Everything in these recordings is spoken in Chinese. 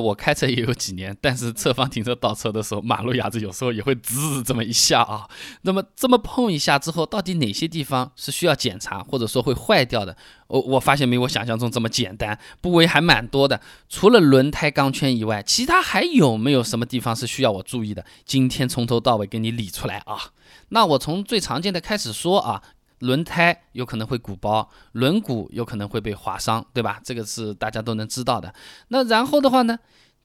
我开车也有几年，但是侧方停车倒车的时候，马路牙子有时候也会滋这么一下啊。那么这么碰一下之后，到底哪些地方是需要检查，或者说会坏掉的？我我发现没我想象中这么简单，部位还蛮多的。除了轮胎钢圈以外，其他还有没有什么地方是需要我注意的？今天从头到尾给你理出来啊。那我从最常见的开始说啊。轮胎有可能会鼓包，轮毂有可能会被划伤，对吧？这个是大家都能知道的。那然后的话呢？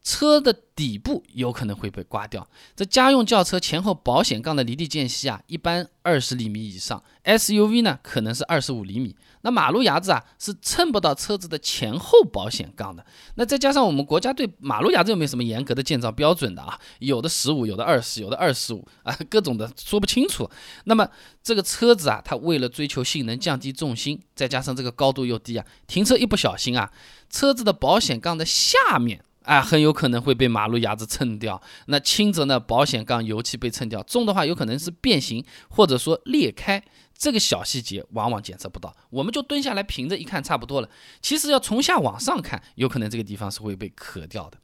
车的底部有可能会被刮掉。这家用轿车前后保险杠的离地间隙啊，一般二十厘米以上；SUV 呢，可能是二十五厘米。那马路牙子啊，是蹭不到车子的前后保险杠的。那再加上我们国家对马路牙子有没有什么严格的建造标准的啊？有的十五，有的二十，有的二十五啊，各种的说不清楚。那么这个车子啊，它为了追求性能，降低重心，再加上这个高度又低啊，停车一不小心啊，车子的保险杠的下面。啊，很有可能会被马路牙子蹭掉。那轻则呢，保险杠油漆被蹭掉；重的话，有可能是变形或者说裂开。这个小细节往往检测不到，我们就蹲下来平着一看，差不多了。其实要从下往上看，有可能这个地方是会被磕掉的。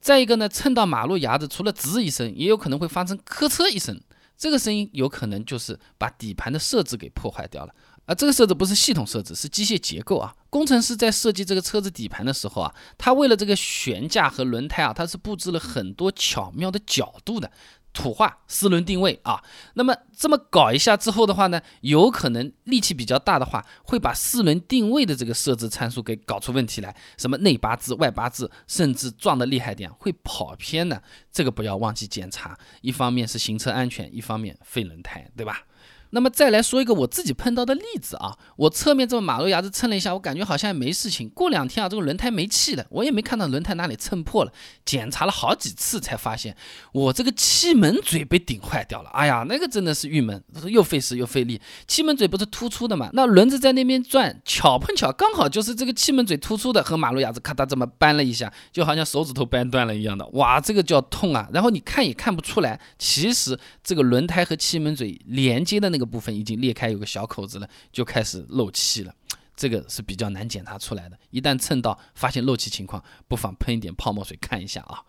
再一个呢，蹭到马路牙子，除了吱一声，也有可能会发生咔嚓一声。这个声音有可能就是把底盘的设置给破坏掉了。啊，这个设置不是系统设置，是机械结构啊。工程师在设计这个车子底盘的时候啊，他为了这个悬架和轮胎啊，他是布置了很多巧妙的角度的。土话四轮定位啊，那么这么搞一下之后的话呢，有可能力气比较大的话，会把四轮定位的这个设置参数给搞出问题来，什么内八字、外八字，甚至撞的厉害点会跑偏的，这个不要忘记检查。一方面是行车安全，一方面费轮胎，对吧？那么再来说一个我自己碰到的例子啊，我侧面这么马路牙子蹭了一下，我感觉好像也没事情。过两天啊，这个轮胎没气了，我也没看到轮胎哪里蹭破了，检查了好几次才发现我这个气门嘴被顶坏掉了。哎呀，那个真的是郁闷，又费时又费力。气门嘴不是突出的嘛，那轮子在那边转，巧碰巧刚好就是这个气门嘴突出的和马路牙子咔嗒这么扳了一下，就好像手指头扳断了一样的，哇，这个叫痛啊！然后你看也看不出来，其实这个轮胎和气门嘴连接的那。那个部分已经裂开，有个小口子了，就开始漏气了。这个是比较难检查出来的。一旦蹭到，发现漏气情况，不妨喷一点泡沫水看一下啊。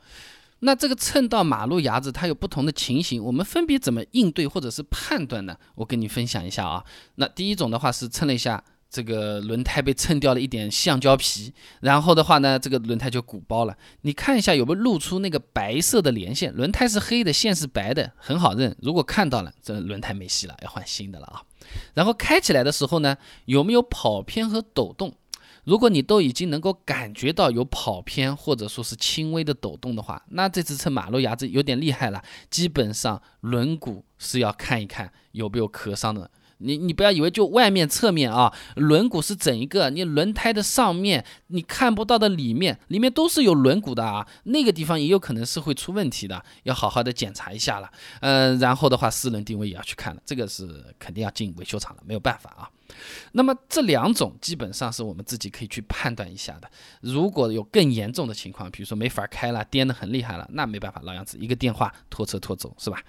那这个蹭到马路牙子，它有不同的情形，我们分别怎么应对或者是判断呢？我跟你分享一下啊。那第一种的话是蹭了一下。这个轮胎被蹭掉了一点橡胶皮，然后的话呢，这个轮胎就鼓包了。你看一下有没有露出那个白色的连线？轮胎是黑的，线是白的，很好认。如果看到了，这轮胎没戏了，要换新的了啊。然后开起来的时候呢，有没有跑偏和抖动？如果你都已经能够感觉到有跑偏或者说是轻微的抖动的话，那这次蹭马路牙子有点厉害了。基本上轮毂是要看一看有没有磕伤的。你你不要以为就外面侧面啊，轮毂是整一个，你轮胎的上面你看不到的里面，里面都是有轮毂的啊，那个地方也有可能是会出问题的，要好好的检查一下了。嗯，然后的话，四轮定位也要去看了，这个是肯定要进维修厂了，没有办法啊。那么这两种基本上是我们自己可以去判断一下的。如果有更严重的情况，比如说没法开了，颠得很厉害了，那没办法，老样子，一个电话拖车拖走，是吧？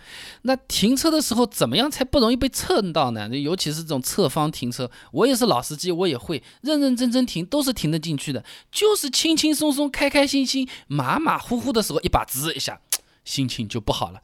那停车的时候怎么样才不容易被蹭到呢？尤其是这种侧方停车，我也是老司机，我也会认认真真停，都是停得进去的，就是轻轻松松、开开心心、马马虎虎的时候，一把吱一下，心情就不好了。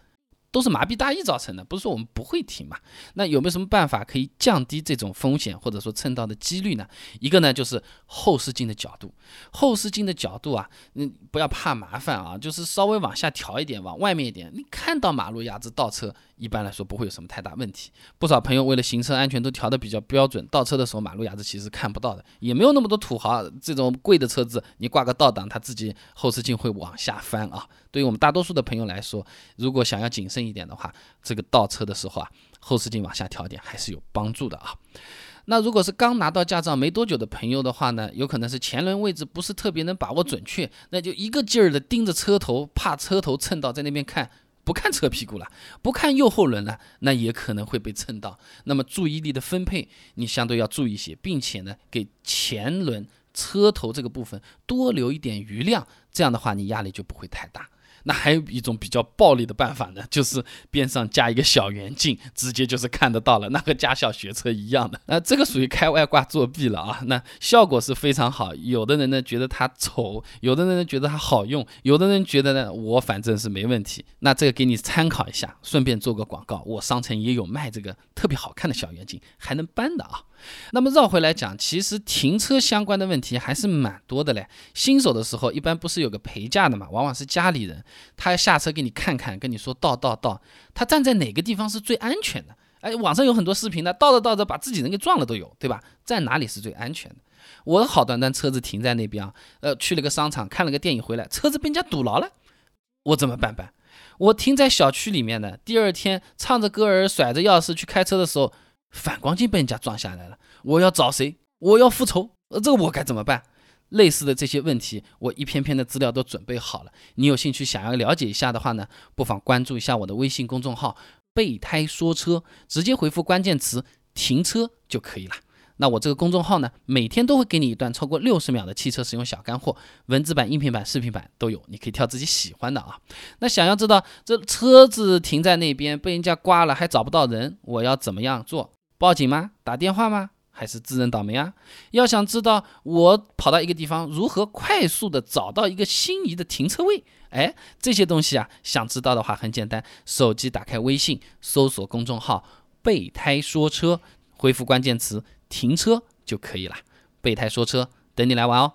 都是麻痹大意造成的，不是说我们不会停嘛？那有没有什么办法可以降低这种风险或者说蹭到的几率呢？一个呢就是后视镜的角度，后视镜的角度啊，嗯不要怕麻烦啊，就是稍微往下调一点，往外面一点，你看到马路牙子倒车。一般来说不会有什么太大问题。不少朋友为了行车安全都调的比较标准，倒车的时候马路牙子其实看不到的，也没有那么多土豪这种贵的车子，你挂个倒档，它自己后视镜会往下翻啊。对于我们大多数的朋友来说，如果想要谨慎一点的话，这个倒车的时候啊，后视镜往下调点还是有帮助的啊。那如果是刚拿到驾照没多久的朋友的话呢，有可能是前轮位置不是特别能把握准确，那就一个劲儿的盯着车头，怕车头蹭到，在那边看。不看车屁股了，不看右后轮了，那也可能会被蹭到。那么注意力的分配，你相对要注意一些，并且呢，给前轮车头这个部分多留一点余量，这样的话你压力就不会太大。那还有一种比较暴力的办法呢，就是边上加一个小圆镜，直接就是看得到了，那和驾校学车一样的。那这个属于开外挂作弊了啊！那效果是非常好，有的人呢觉得它丑，有的人呢觉得它好用，有的人觉得呢我反正是没问题。那这个给你参考一下，顺便做个广告，我商城也有卖这个特别好看的小圆镜，还能搬的啊。那么绕回来讲，其实停车相关的问题还是蛮多的嘞。新手的时候一般不是有个陪驾的嘛，往往是家里人，他要下车给你看看，跟你说倒倒倒，他站在哪个地方是最安全的？哎，网上有很多视频呢，倒着倒着把自己人给撞了都有，对吧？在哪里是最安全的？我好端端车子停在那边啊，呃，去了个商场看了个电影回来，车子被人家堵牢了，我怎么办办？我停在小区里面的，第二天唱着歌儿甩着钥匙去开车的时候。反光镜被人家撞下来了，我要找谁？我要复仇，呃，这个我该怎么办？类似的这些问题，我一篇篇的资料都准备好了。你有兴趣想要了解一下的话呢，不妨关注一下我的微信公众号“备胎说车”，直接回复关键词“停车”就可以了。那我这个公众号呢，每天都会给你一段超过六十秒的汽车使用小干货，文字版、音频版、视频版都有，你可以挑自己喜欢的啊。那想要知道这车子停在那边被人家刮了还找不到人，我要怎么样做？报警吗？打电话吗？还是自认倒霉啊？要想知道我跑到一个地方如何快速的找到一个心仪的停车位，哎，这些东西啊，想知道的话很简单，手机打开微信，搜索公众号“备胎说车”，回复关键词“停车”就可以了。备胎说车，等你来玩哦。